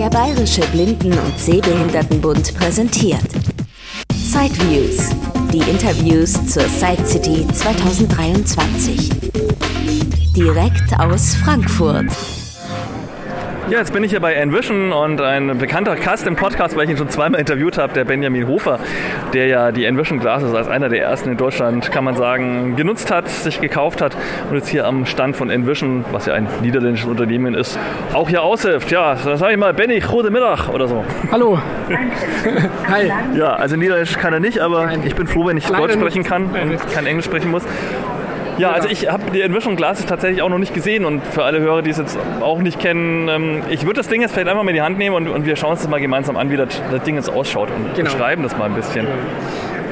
Der Bayerische Blinden- und Sehbehindertenbund präsentiert Sideviews, die Interviews zur Side City 2023. Direkt aus Frankfurt. Ja, jetzt bin ich hier bei Envision und ein bekannter Cast im Podcast, weil ich ihn schon zweimal interviewt habe, der Benjamin Hofer, der ja die Envision Glasses als einer der ersten in Deutschland, kann man sagen, genutzt hat, sich gekauft hat und jetzt hier am Stand von Envision, was ja ein niederländisches Unternehmen ist, auch hier aushilft. Ja, dann sage ich mal, Benny, gute Mittag oder so. Hallo. Hi. Ja, also Niederländisch kann er nicht, aber ich bin froh, wenn ich Leider Deutsch sprechen kann und kein Englisch sprechen muss. Ja, also ich habe die Envision Glasses tatsächlich auch noch nicht gesehen und für alle Hörer, die es jetzt auch nicht kennen, ähm, ich würde das Ding jetzt vielleicht einfach mal in die Hand nehmen und, und wir schauen uns das mal gemeinsam an, wie das, das Ding jetzt ausschaut und genau. beschreiben das mal ein bisschen.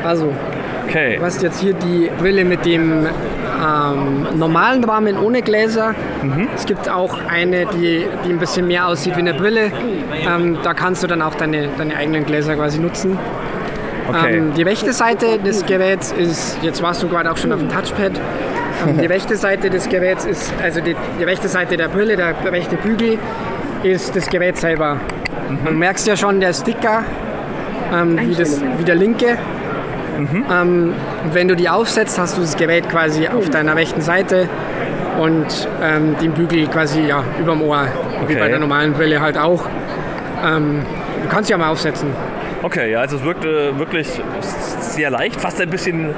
Also, okay. du hast jetzt hier die Brille mit dem ähm, normalen Rahmen ohne Gläser. Mhm. Es gibt auch eine, die, die ein bisschen mehr aussieht wie eine Brille. Ähm, da kannst du dann auch deine, deine eigenen Gläser quasi nutzen. Okay. Ähm, die rechte Seite des Geräts ist, jetzt warst du gerade auch schon auf dem Touchpad, die rechte Seite des Geräts ist, also die, die rechte Seite der Brille, der rechte Bügel, ist das Gerät selber. Mhm. Man merkst ja schon, der Sticker, ähm, wie, das, wie der linke. Mhm. Ähm, wenn du die aufsetzt, hast du das Gerät quasi auf deiner rechten Seite und ähm, den Bügel quasi ja, überm Ohr, okay. wie bei der normalen Brille halt auch. Ähm, du kannst sie ja mal aufsetzen. Okay, ja, also es wirkt äh, wirklich sehr leicht, fast ein bisschen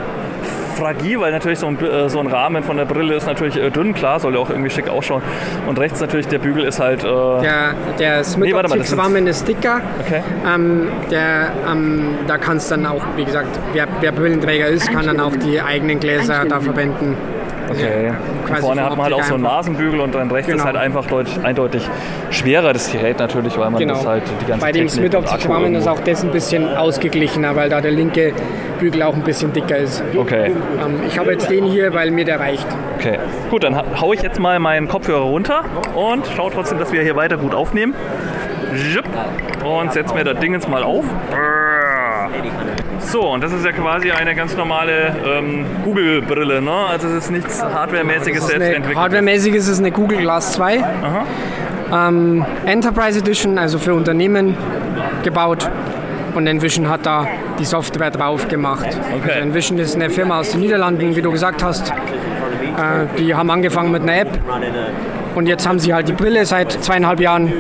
fragil, weil natürlich so ein, äh, so ein Rahmen von der Brille ist natürlich äh, dünn, klar, soll ja auch irgendwie schick ausschauen. Und rechts natürlich der Bügel ist halt. Äh der der Smith nee, Rahmen ist dicker. Okay. Ähm, der, ähm, da kannst dann auch, wie gesagt, wer, wer Brillenträger ist, kann dann auch die eigenen Gläser da verwenden. Okay. Ja, vorne hat man halt auch so einen Nasenbügel und dann rechts genau. ist halt einfach deutlich, eindeutig schwerer das Gerät natürlich, weil man genau. das halt die ganze Bei dem Smith Optics Rahmen ist auch das ein bisschen ausgeglichener, weil da der linke Bügel auch ein bisschen dicker ist. Okay. Ähm, ich habe jetzt den hier, weil mir der reicht. Okay. Gut, dann haue ich jetzt mal meinen Kopfhörer runter und schaue trotzdem, dass wir hier weiter gut aufnehmen. Und setze mir das Ding jetzt mal auf. So, und das ist ja quasi eine ganz normale ähm, Google-Brille, ne? Also es ist nichts Hardware-mäßiges selbst entwickelt. Hardware-mäßiges ist eine Google Glass 2. Ähm, Enterprise Edition, also für Unternehmen gebaut. Und Envision hat da die Software drauf gemacht. Okay. Also Envision ist eine Firma aus den Niederlanden, wie du gesagt hast. Äh, die haben angefangen mit einer App und jetzt haben sie halt die Brille seit zweieinhalb Jahren.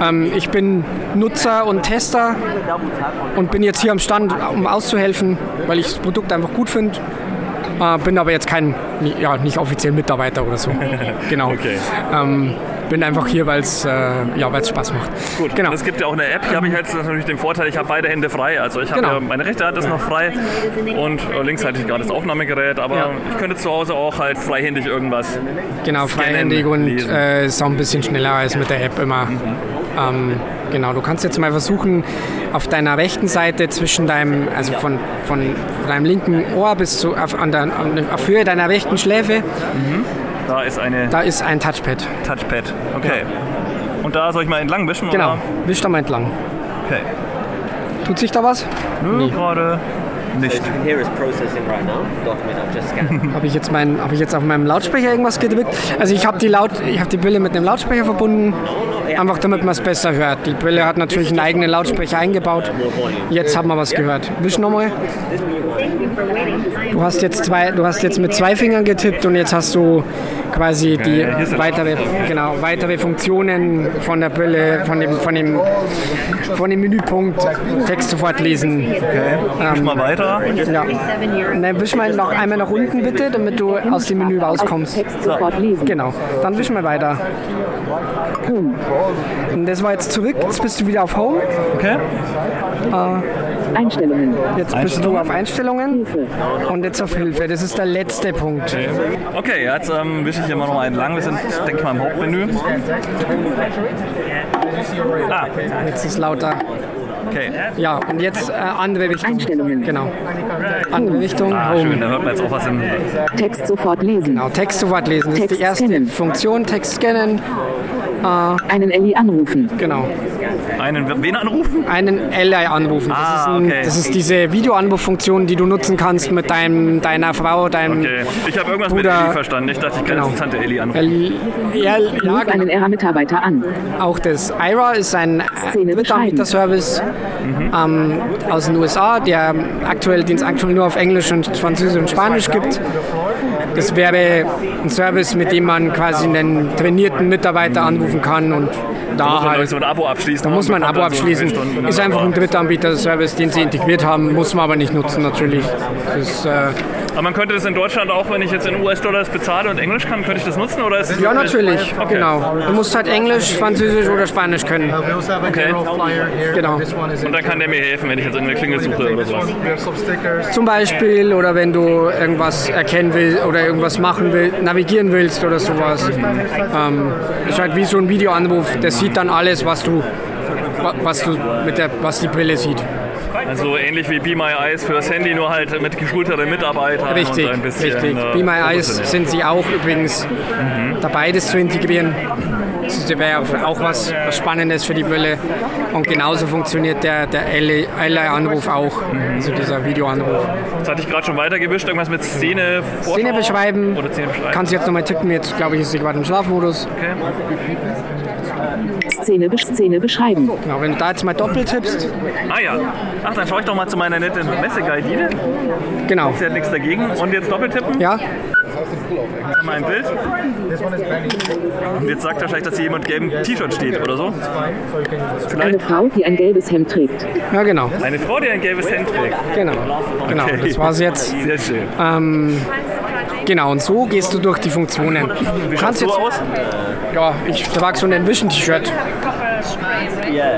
Ähm, ich bin Nutzer und Tester und bin jetzt hier am Stand, um auszuhelfen, weil ich das Produkt einfach gut finde. Äh, bin aber jetzt kein, ja, nicht offiziell Mitarbeiter oder so. genau. Okay. Ähm, bin einfach hier, weil es äh, ja, Spaß macht. Gut, genau. es gibt ja auch eine App. Hier habe ich jetzt natürlich den Vorteil, ich habe beide Hände frei. Also ich habe genau. ja, meine rechte Hand ist noch frei und äh, links hatte ich gerade das Aufnahmegerät. Aber ja. ich könnte zu Hause auch halt freihändig irgendwas. Genau, freihändig und äh, ist auch ein bisschen schneller als mit der App immer. Mhm. Ähm, genau, du kannst jetzt mal versuchen, auf deiner rechten Seite zwischen deinem, also von, von deinem linken Ohr bis zu auf, an der, auf Höhe deiner rechten Schläfe, mhm. Da ist eine. Da ist ein Touchpad. Touchpad, okay. Ja. Und da soll ich mal entlang wischen? Genau, oder? wisch da mal entlang. Okay. Tut sich da was? Nö, nee. gerade nicht. habe ich jetzt mein, habe ich jetzt auf meinem Lautsprecher irgendwas gedrückt? Also ich habe die Laut, ich habe die Brille mit einem Lautsprecher verbunden, einfach damit man es besser hört. Die Brille hat natürlich einen eigenen Lautsprecher eingebaut. Jetzt haben wir was gehört. Wisch nochmal. Du hast jetzt zwei, du hast jetzt mit zwei Fingern getippt und jetzt hast du quasi die weitere, genau, weitere Funktionen von der Brille, von dem, von dem, von dem Menüpunkt Text sofort lesen. Okay. Ähm, mal weiter. Ja. Dann wisch mal noch einmal nach unten bitte, damit du aus dem Menü rauskommst. Genau. Dann wisch mal weiter. Und das war jetzt zurück. Jetzt bist du wieder auf Home. Okay. Äh, Einstellungen. Jetzt bist du auf Einstellungen und jetzt auf Hilfe. Das ist der letzte Punkt. Okay, okay jetzt ähm, wische ich hier mal noch mal entlang. Wir sind, denke ich mal, im Hauptmenü. Ah. Jetzt ist lauter. Okay. Ja, und jetzt äh, andere Richtung. Einstellungen. Genau. Andere Richtung. Ah, schön, da hört man jetzt auch was im Text sofort lesen. Genau, Text sofort lesen. Das Text ist die erste scannen. Funktion, Text scannen. Äh, Einen Ellie anrufen. Genau. Einen wen anrufen? Einen Ally anrufen. Das, Ah, ist, ein, okay. das ist diese Videoanruffunktion, die du nutzen kannst mit deinem, deiner Frau, deinem Okay. Ich habe irgendwas mit Bruder- Ellie verstanden. Ich dachte, ich kann Genau. jetzt Tante Ellie anrufen. L- ja, ja, genau. einen ERA-Mitarbeiter an. auch das. IRA ist ein Szene Drittanbieter-Service ähm, aus den USA, der aktuell, den es aktuell nur auf Englisch und Französisch und Spanisch gibt. Das wäre ein Service, mit dem man quasi einen trainierten Mitarbeiter anrufen kann und da Muss man halt so ein Abo abschließen. Da muss man ein Abo abschließen. Ist einfach ein Drittanbieter-Service, den sie integriert haben, muss man aber nicht nutzen natürlich. Das äh, Aber man könnte das in Deutschland auch, wenn ich jetzt in US-Dollars bezahle und Englisch kann, könnte ich das nutzen? Oder ist es ja, natürlich, Okay. genau. Du musst halt Englisch, Französisch oder Spanisch können. Also Okay. Genau. Und dann kann der mir helfen, wenn ich jetzt irgendeine Klingel suche oder sowas. Zum Beispiel, oder wenn du irgendwas erkennen willst oder irgendwas machen willst, navigieren willst oder sowas. Ähm, ist halt wie so ein Videoanruf, der sieht dann alles, was du, wa- was du mit der, was die Brille sieht. Also ähnlich wie Be My Eyes fürs Handy, nur halt mit geschulteren Mitarbeitern Richtig, und ein bisschen. richtig. äh, Be My Eyes sind sie auch übrigens dabei, das zu integrieren. Das wäre auch was, was Spannendes für die Brille. Und genauso funktioniert der, der Ally-Anruf auch, also dieser Videoanruf. Jetzt hatte ich gerade schon weitergewischt, irgendwas mit Szene Szene beschreiben, Oder Szene beschreiben. kannst du jetzt nochmal tippen, jetzt glaube ich, ist sie gerade im Schlafmodus. okay. Szene, Szene beschreiben. Genau, wenn du da jetzt mal doppelt tippst, Ah ja. Ach, dann schaue ich doch mal zu meiner netten Messeguidine. genau. Sie hat nichts dagegen. Und jetzt doppelt tippen. Ja, wir ein Bild. Und jetzt sagt wahrscheinlich, dass hier jemand gelben T-Shirt steht oder so. Eine Vielleicht Frau, die ein gelbes Hemd trägt. ja genau, eine Frau, die ein gelbes Hemd trägt. genau. Genau, Okay. das war's jetzt. Sehr schön. Ähm, genau, und so gehst du durch die Funktionen. Wie kannst schaut's so jetzt, aus? Ja, ich trage so ein Envision-T-Shirt.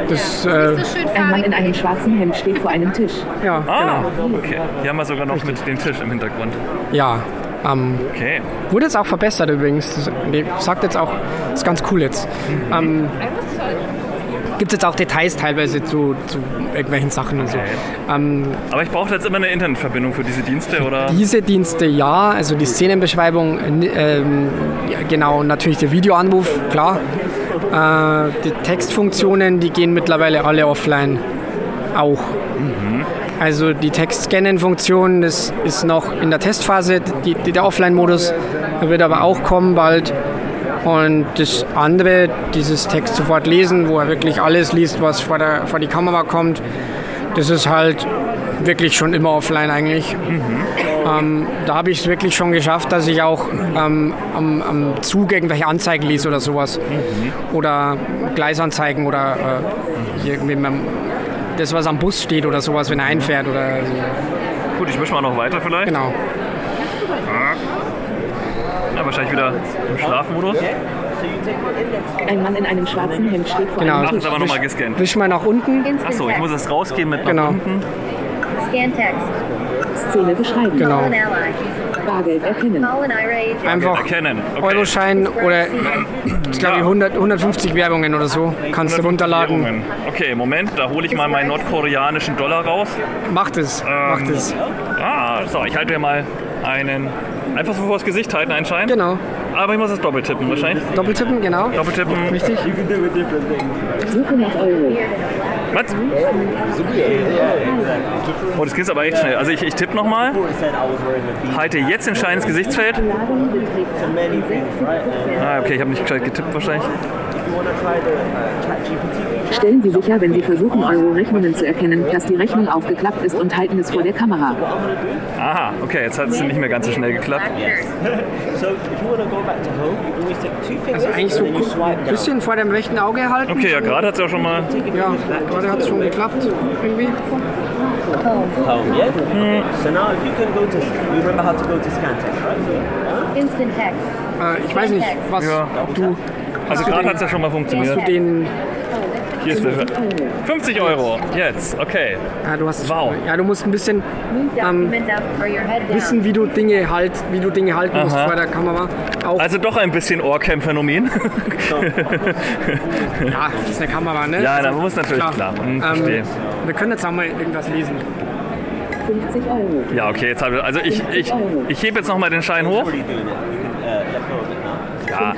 Das, äh, Ein Mann in einem schwarzen Hemd steht vor einem Tisch. ja, Ah, genau. okay. Hier haben wir sogar noch mit dem Tisch im Hintergrund. Ja, ähm, Okay. wurde jetzt auch verbessert übrigens. Das, nee, sagt jetzt auch, ist ganz cool jetzt. Ähm, Gibt jetzt auch Details teilweise zu, zu irgendwelchen Sachen und so. Ähm, Aber ich brauche jetzt immer eine Internetverbindung für diese Dienste, oder? diese Dienste ja, also die Szenenbeschreibung, ähm, ja, genau, natürlich der Videoanruf, klar. Äh, die Textfunktionen, die gehen mittlerweile alle offline auch. Also die Text-Scannen-Funktion, das ist noch in der Testphase, die, die, der Offline-Modus wird aber auch kommen bald. Und das andere, dieses Text sofort lesen, wo er wirklich alles liest, was vor, der, vor die Kamera kommt, das ist halt wirklich schon immer offline eigentlich. Ähm, da habe ich es wirklich schon geschafft, dass ich auch ähm, am, am Zug irgendwelche Anzeigen lese oder sowas. Oder Gleisanzeigen oder äh, irgendwie beim- das, was am Bus steht oder sowas, wenn er einfährt oder so. Gut, ich mische mal noch weiter vielleicht. Genau. Ja, wahrscheinlich wieder im Schlafmodus. Ein Mann in einem schwarzen Hemd steht vor Genau. einem ist aber nochmal gescannt. Wisch mal nach unten. Achso, ich muss es rausgehen mit nach Genau. unten. Scan text. Szene beschreiben. Genau. Bargeld erkennen. Einfach Erkennen. Okay. Euroschein oder ich glaube Ja. 100, 150 Werbungen oder so kannst du runterladen. Währungen. Okay, Moment, da hole ich mal meinen nordkoreanischen Dollar raus. Macht es, macht es. Ah, so, ich halte mir mal einen. Einfach so vors Gesicht halten, einen Schein. Genau. Aber ich muss es doppelt tippen wahrscheinlich. Doppeltippen, genau. Doppeltippen. Richtig. Suche nach Euro. Was? Oh, das geht aber echt schnell. Also ich, ich tippe nochmal. Halte jetzt den Schein ins Gesichtsfeld. Ah, okay, ich habe nicht gescheit getippt wahrscheinlich. Stellen Sie sicher, wenn Sie versuchen, Euro-Rechnungen zu erkennen, dass die Rechnung aufgeklappt ist und halten es vor der Kamera. Aha, okay, jetzt hat es nicht mehr ganz so schnell geklappt. Also eigentlich so ein bisschen vor dem rechten Auge halten. Okay, ja, gerade hat es ja schon mal. Ja, gerade hat es schon geklappt irgendwie. home, yeah? So now if you can go to, you remember how to go to Scantex, right? Instant text. Äh, ich weiß nicht, was Ja. ob du, Also gerade hat es ja schon mal hast du funktioniert. den, Hier ist der 50 Euro. Jetzt, okay. ja, du hast, Wow. ja, du musst ein bisschen down. wissen, wie du Dinge halt, wie du Dinge halten musst Aha. vor der Kamera. Auch, Also doch ein bisschen Ohrcam-Phänomen. ja, das ist eine Kamera, ne? Ja, Also, da muss natürlich klar. Hm, verstehe. ähm, wir können jetzt auch mal irgendwas lesen. 50 Euro. Ja, okay, jetzt habe ich. Also ich, ich, ich hebe jetzt nochmal den Schein hoch. Already doing it. You can uh, let go of it now. Ja, Ja,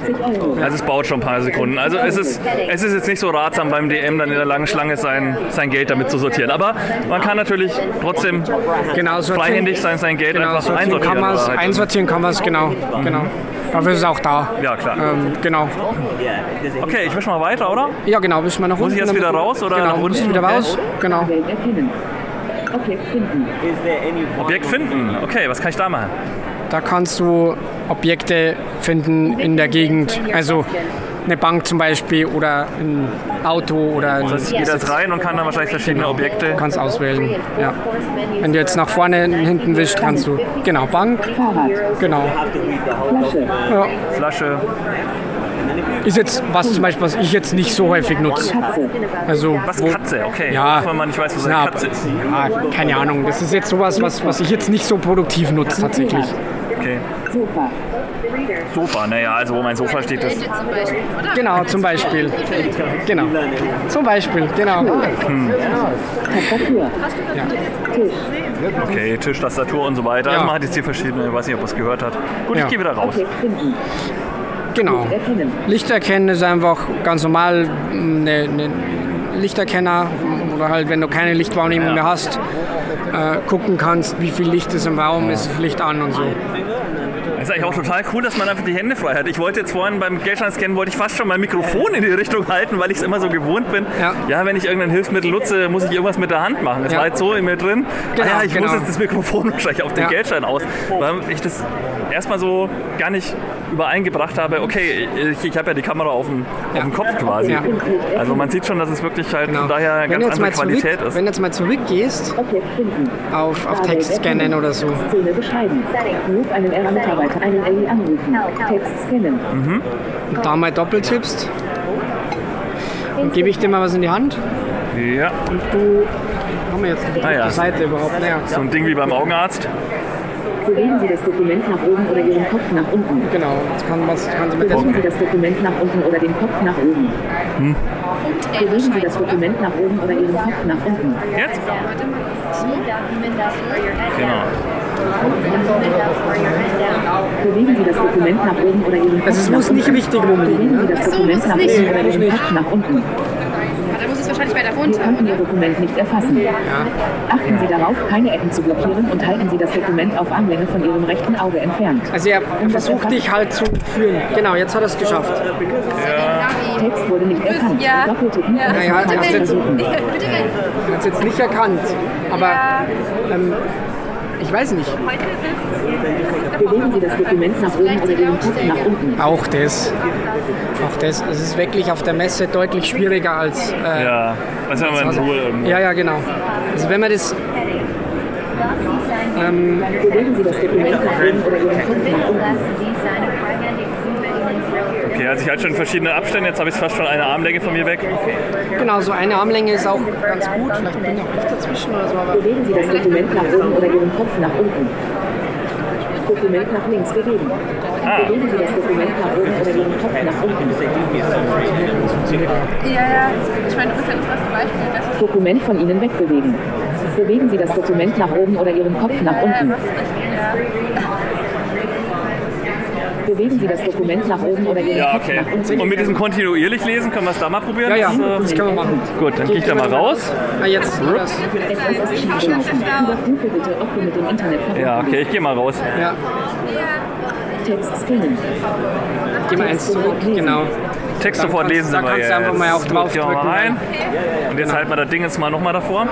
also es baut schon ein paar Sekunden. Also es ist, es ist jetzt nicht so ratsam beim DM dann in der langen Schlange sein, sein Geld damit zu sortieren. Aber man kann natürlich trotzdem Genau, freihändig sein, sein Geld Genau, einfach so sortieren einsortieren. kann man es, aber halt- einsortieren kann man es, genau, genau. Dafür ist es auch da. Ja, klar. Ähm, genau. Okay, ich wisch mal weiter, oder? Ja, genau, bis mal nach unten. Muss ich jetzt wieder raus oder genau, nach unten? wieder Okay. raus. Genau. Objekt finden. Objekt finden. Okay, was kann ich da machen? Da kannst du Objekte finden in der Gegend. Also eine Bank zum Beispiel oder ein Auto oder ein Ich gehe jetzt rein und kann dann wahrscheinlich verschiedene Objekte. Du kannst auswählen. Ja. Wenn du jetzt nach vorne und hinten wischst, kannst du. Genau, Bank. Fahrrad. Genau. Flasche. Ja. Flasche. Ist jetzt was zum Beispiel, was ich jetzt nicht so häufig nutze. Also, Was wo- Katze? Okay. Ja. Wenn man nicht weiß, was eine Katze ist. ja, keine Ahnung. Das ist jetzt sowas, was, was ich jetzt nicht so produktiv nutze tatsächlich. Okay. Sofa. Sofa, naja, also wo mein Sofa steht, das. Genau, zum Beispiel. Genau. Zum Beispiel, genau. Tisch. Okay, Tisch, Tastatur und so weiter. Ja. Also man hat jetzt hier verschiedene, ich weiß nicht, ob man es gehört hat. Gut, Ja. ich gehe wieder raus. Genau. Erkennen. Lichterkennen ist einfach ganz normal eine, eine Lichterkenner oder halt, wenn du keine Lichtwahrnehmung Ja. mehr hast, äh, gucken kannst, wie viel Licht ist im Raum, ist das Licht an und so. Das ist eigentlich auch total cool, dass man einfach die Hände frei hat. Ich wollte jetzt vorhin beim Geldschein-Scannen, wollte ich fast schon mein Mikrofon in die Richtung halten, weil ich es immer so gewohnt bin. Ja. wenn ich irgendein Hilfsmittel nutze, muss ich irgendwas mit der Hand machen. Das Ja. war jetzt so in mir drin. Genau, ah ja, ich genau. muss jetzt das Mikrofon wahrscheinlich auf den Ja. Geldschein aus. Weil ich das erstmal so gar nicht übereingebracht habe. Okay, ich, ich habe ja die Kamera auf dem, auf dem Kopf quasi. Ja. Also man sieht schon, dass es wirklich halt Genau. von daher eine ganz andere mal zurück, Qualität ist. wenn du jetzt mal zurückgehst auf, auf Text scannen oder so, anrufen. Text scannen. und da mal doppelt tippst, dann gebe ich dir mal was in die Hand Ja, und du haben wir jetzt die Ah ja. Seite überhaupt. Naja, so ein Ding wie beim Augenarzt. Bewegen Sie das Dokument nach oben oder Ihren Kopf nach unten. genau. Jetzt kann, was, kann sie mit Bewegen Sie das Dokument nach unten oder den Kopf nach oben. Bewegen Sie das Dokument nach oben oder Ihren Kopf nach unten. Jetzt? Genau. Bewegen Sie das Dokument nach oben oder Ihren Kopf Also es nach muss unten. nicht richtig rumliegen. Bewegen Sie Ne? das Dokument nach oben oder Ihren Kopf nach unten. Es wahrscheinlich weiter Wir runter, konnten Ihr oder? Dokument nicht erfassen. Achten Sie darauf, keine Ecken zu blockieren und halten Sie das Dokument auf Armlänge von Ihrem rechten Auge entfernt. Also er versucht dich halt zu führen. Genau, jetzt hat er es geschafft. Text wurde nicht erkannt. Ja. Doppeltippen Ja. Naja, ist jetzt-. Er hat es jetzt nicht erkannt. Aber ähm, ich weiß nicht. Bewegen Sie das Dokument nach oben oder Ihren Kopf nach unten. Auch das. Auch das. Es ist wirklich auf der Messe deutlich schwieriger als. Äh, Ja, was wenn man in Ruhe irgendwo. ja, ja, genau. Also wenn man das. Bewegen Sie das Dokument nach oben oder Ihren Kopf nach unten. Okay, also ich halte schon verschiedene Abstände. Jetzt habe ich fast schon eine Armlänge von mir weg. Genau, so eine Armlänge ist auch ganz gut. Vielleicht bin ich auch nicht dazwischen oder so, aber. Bewegen Sie das Dokument nach oben oder Ihren Kopf nach unten. Dokument nach links bewegen. Bewegen Sie das Dokument nach oben oder Ihren Kopf nach unten. Ja, ja. Ich meine, du bist ja das beste Beispiel. Das ist Dokument von Ihnen wegbewegen. Bewegen Sie das Dokument nach oben oder Ihren Kopf nach unten. Bewegen Sie das Dokument nach oben oder Ihren Ja, okay. nach unten. Und mit diesem kontinuierlich lesen, können wir es da mal probieren? Ja, ja, Das, äh, das können wir machen. Gut, dann gehe ich da mal raus. Na, jetzt. Ja, okay, ich gehe mal raus. ja. Text scannen. geh mal eins zurück. Genau. Text Dann sofort kannst- lesen. dann kannst du einfach mal auch Gut, drauf gehen wir mal drücken, rein. Und jetzt halten wir das Ding jetzt mal nochmal davor.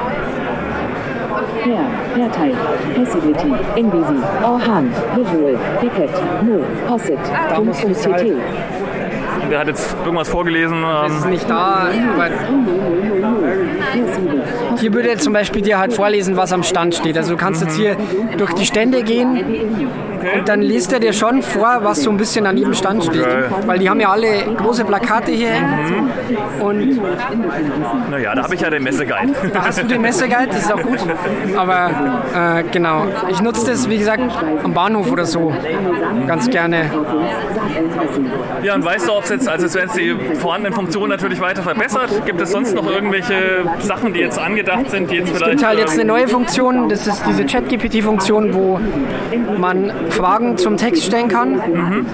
Pair, Pairteil, Passivity, NBC, Orhan, Visual, Picket, No, Possit, muss Der hat jetzt irgendwas vorgelesen. Es ist Ähm, nicht da, aber hier würde jetzt zum Beispiel dir halt vorlesen, was am Stand steht. Also du kannst jetzt hier durch die Stände gehen und dann liest er dir schon vor, was so ein bisschen an jedem Stand steht. Weil die haben ja alle große Plakate hier hängen. Und naja, da habe ich ja den Messeguide. da hast du den Messeguide, das ist auch gut. Aber äh, genau, ich nutze das, wie gesagt, am Bahnhof oder so ganz gerne. Ja, und weißt du, ob es jetzt, also es die vorhandenen Funktionen natürlich weiter verbessert, gibt es sonst noch irgendwelche Sachen, die jetzt angedacht sind, die jetzt Es vielleicht. gibt halt jetzt eine neue Funktion, das ist diese Chat-GPT-Funktion, wo man Fragen zum Text stellen kann. Mhm.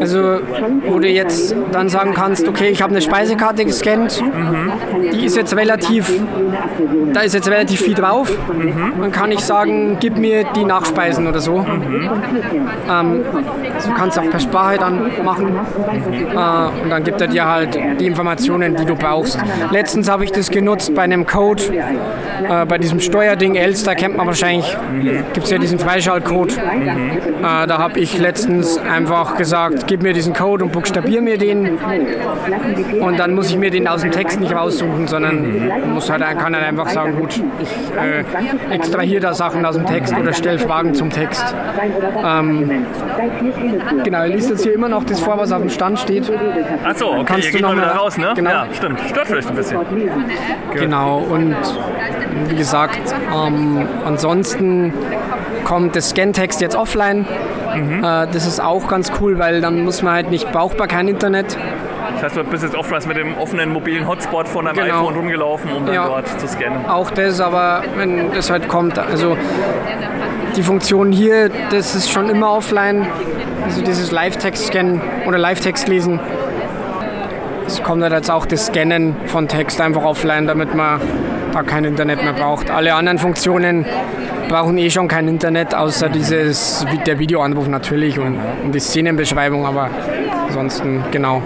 Also wo du jetzt dann sagen kannst, okay, ich habe eine Speisekarte gescannt, mhm. die ist jetzt relativ, da ist jetzt relativ viel drauf. Mhm. Dann kann ich sagen, gib mir die Nachspeisen oder so. Mhm. Ähm, du kannst auch per Sprache dann machen. Äh, und dann gibt er dir halt die Informationen, die du brauchst. Letztens habe ich das genutzt bei einem Code, äh, bei diesem Steuerding Elster kennt man wahrscheinlich, mhm. gibt es ja diesen Freischaltcode. Mhm. Äh, da habe ich letztens einfach gesagt, gib mir diesen Code und buchstabier mir den. Und dann muss ich mir den aus dem Text nicht raussuchen, sondern muss halt, kann halt einfach sagen, gut, ich äh, extrahiere da Sachen aus dem Text oder stelle Fragen zum Text. Ähm, genau, er liest jetzt hier immer noch das vor, was auf dem Stand steht. Achso, okay, Kannst ihr geht mal wieder raus, ne? Genau. Ja, stimmt. Stört vielleicht ein bisschen. Genau, und wie gesagt, ähm, ansonsten kommt das Scan-Text jetzt offline. Mhm. Äh, das ist auch ganz cool, weil dann muss man halt nicht, braucht man kein Internet. Das heißt, du bist jetzt offline mit dem offenen mobilen Hotspot von deinem genau. iPhone rumgelaufen, um dann ja. dort zu scannen. Auch das, aber wenn das halt kommt, also die Funktion hier, das ist schon immer offline. Also dieses Live-Text-Scannen oder Live-Text-Lesen. Es kommt halt jetzt auch das Scannen von Text einfach offline, damit man da kein Internet mehr braucht. Alle anderen Funktionen brauchen eh schon kein Internet, außer dieses, der Videoanruf natürlich und, und die Szenenbeschreibung, aber ansonsten genau.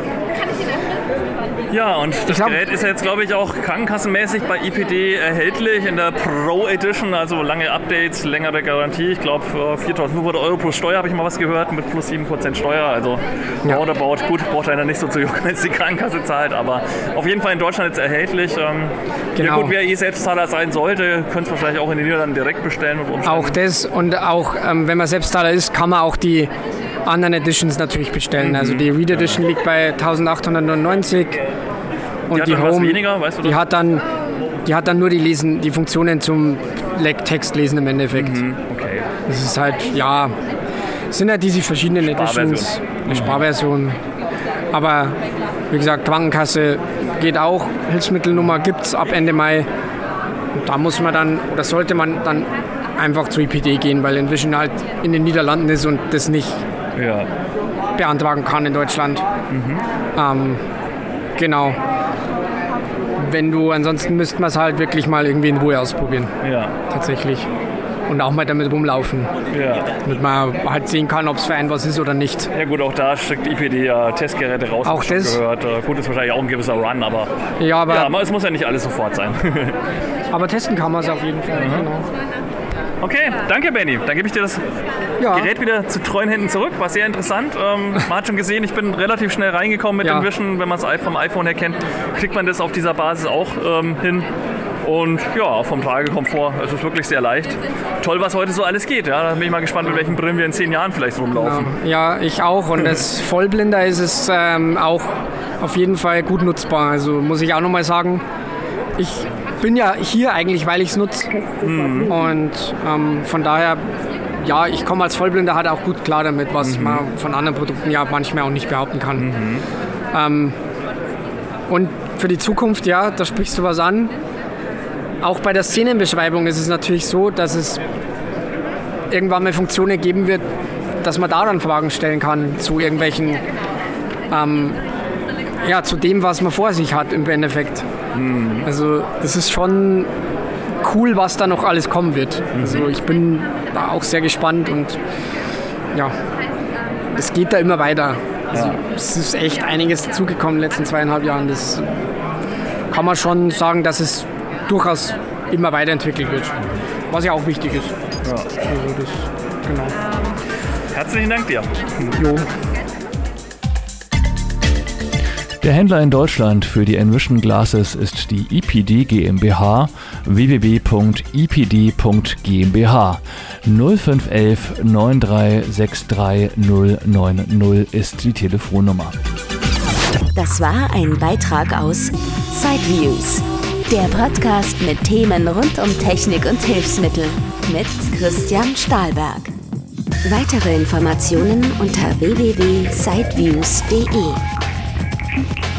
Ja, und das glaub, Gerät ist jetzt, glaube ich, auch krankenkassenmäßig bei IPD erhältlich in der Pro Edition, also lange Updates, längere Garantie. Ich glaube, für 4.500 Euro plus Steuer habe ich mal was gehört, mit plus 7% Steuer. Also ja. roundabout, gut, braucht einer nicht so zu jucken, wenn es die Krankenkasse zahlt, aber auf jeden Fall in Deutschland jetzt erhältlich. Ähm, genau. Ja gut, wer eh Selbstzahler sein sollte, könnte es wahrscheinlich auch in den Niederlanden direkt bestellen. Und auch das und auch, ähm, wenn man Selbstzahler ist, kann man auch die anderen Editions natürlich bestellen. Also die Read Edition liegt bei 1899 und die, die Home, weniger, weißt du die hat dann die hat dann nur die Lesen, die Funktionen zum Text lesen im Endeffekt. Mhm, okay. Das ist halt ja sind halt diese verschiedenen Editions, eine Sparversion. Aber wie gesagt, Krankenkasse geht auch, Hilfsmittelnummer gibt es ab Ende Mai. Und da muss man dann, oder sollte man dann einfach zu IPD gehen, weil Envision halt in den Niederlanden ist und das nicht ja. beantragen kann in Deutschland. Mhm. Ähm, genau. Wenn du, ansonsten müsste man es halt wirklich mal irgendwie in Ruhe ausprobieren. Ja. Tatsächlich. Und auch mal damit rumlaufen. Ja. Damit man halt sehen kann, ob es für einen was ist oder nicht. Ja gut, auch da schickt IPD ja Testgeräte raus. Auch das. Gehört. Äh, gut, ist wahrscheinlich auch ein gewisser Run, aber, ja, aber ja, es muss ja nicht alles sofort sein. aber testen kann man es auf jeden Fall. Mhm. Genau. Okay, danke Benny. Dann gebe ich dir das ja. Gerät wieder zu treuen Händen zurück. War sehr interessant. Ähm, man hat schon gesehen, ich bin relativ schnell reingekommen mit ja. dem Wischen. Wenn man es vom iPhone her kennt, kriegt man das auf dieser Basis auch ähm, hin. Und ja, vom Tragekomfort, es ist wirklich sehr leicht. Toll, was heute so alles geht. Ja, da bin ich mal gespannt, mit welchen Brillen wir in zehn Jahren vielleicht rumlaufen. Ja, ja ich auch. Und als Vollblinder ist es ähm, auch auf jeden Fall gut nutzbar. Also muss ich auch nochmal sagen, ich bin ja hier eigentlich, weil ich es nutze. Mhm. Und ähm, von daher, ja, ich komme als Vollblinder halt auch gut klar damit, was mhm. man von anderen Produkten ja manchmal auch nicht behaupten kann. Mhm. Ähm, und für die Zukunft, ja, da sprichst du was an. Auch bei der Szenenbeschreibung ist es natürlich so, dass es irgendwann mal Funktionen geben wird, dass man daran Fragen stellen kann zu irgendwelchen, ähm, ja, zu dem, was man vor sich hat im Endeffekt. Mhm. Also das ist schon cool, was da noch alles kommen wird. Mhm. Also ich bin da auch sehr gespannt und ja, es geht da immer weiter. Also ja. es ist echt einiges dazugekommen in den letzten zweieinhalb Jahren. Das kann man schon sagen, dass es durchaus immer weiterentwickelt wird. Was ja auch wichtig ist. Ja. Also das, genau. Herzlichen Dank dir. Jo. Der Händler in Deutschland für die Envision Glasses ist die EPD GmbH www.epd.gmbH 0511 9363 090 ist die Telefonnummer. Das war ein Beitrag aus Sideviews, der Podcast mit Themen rund um Technik und Hilfsmittel mit Christian Stahlberg. Weitere Informationen unter www.sideviews.de